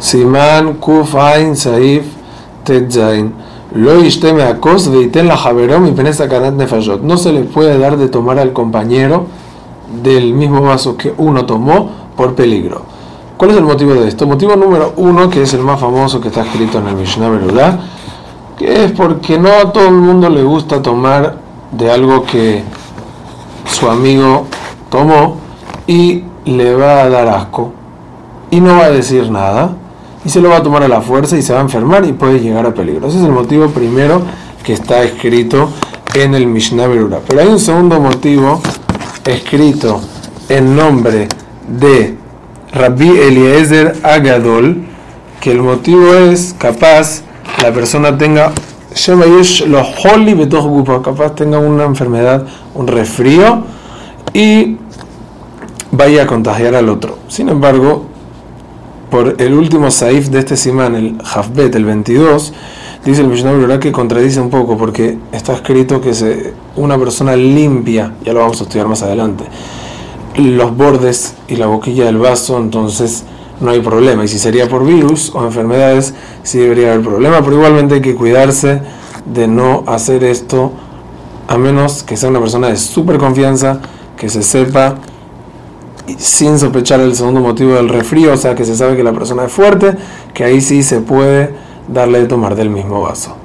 Saif akos veiten la y. No se le puede dar de tomar al compañero del mismo vaso que uno tomó por peligro. ¿Cuál es el motivo de esto? Motivo número uno, que es el más famoso que está escrito en el Mishnah Berurah, que es porque no a todo el mundo le gusta tomar de algo que su amigo tomó y le va a dar asco y no va a decir nada y se lo va a tomar a la fuerza y se va a enfermar y puede llegar a peligro. Ese es el motivo primero que está escrito en el Mishnah Berurah. Pero hay un segundo motivo escrito en nombre de Rabbi Eliezer Agadol, que el motivo es capaz la persona tenga capaz tenga una enfermedad, un resfrío y vaya a contagiar al otro. Sin embargo, por el último saif de este simán, el Hafbet, el 22, dice el Mishnah que contradice un poco porque está escrito que se, una persona limpia, ya lo vamos a estudiar más adelante, los bordes y la boquilla del vaso, entonces no hay problema. Y si sería por virus o enfermedades, sí debería haber problema, pero igualmente hay que cuidarse de no hacer esto a menos que sea una persona de súper confianza, que se sepa sin sospechar el segundo motivo del refrío, o sea que se sabe que la persona es fuerte, que ahí sí se puede darle de tomar del mismo vaso.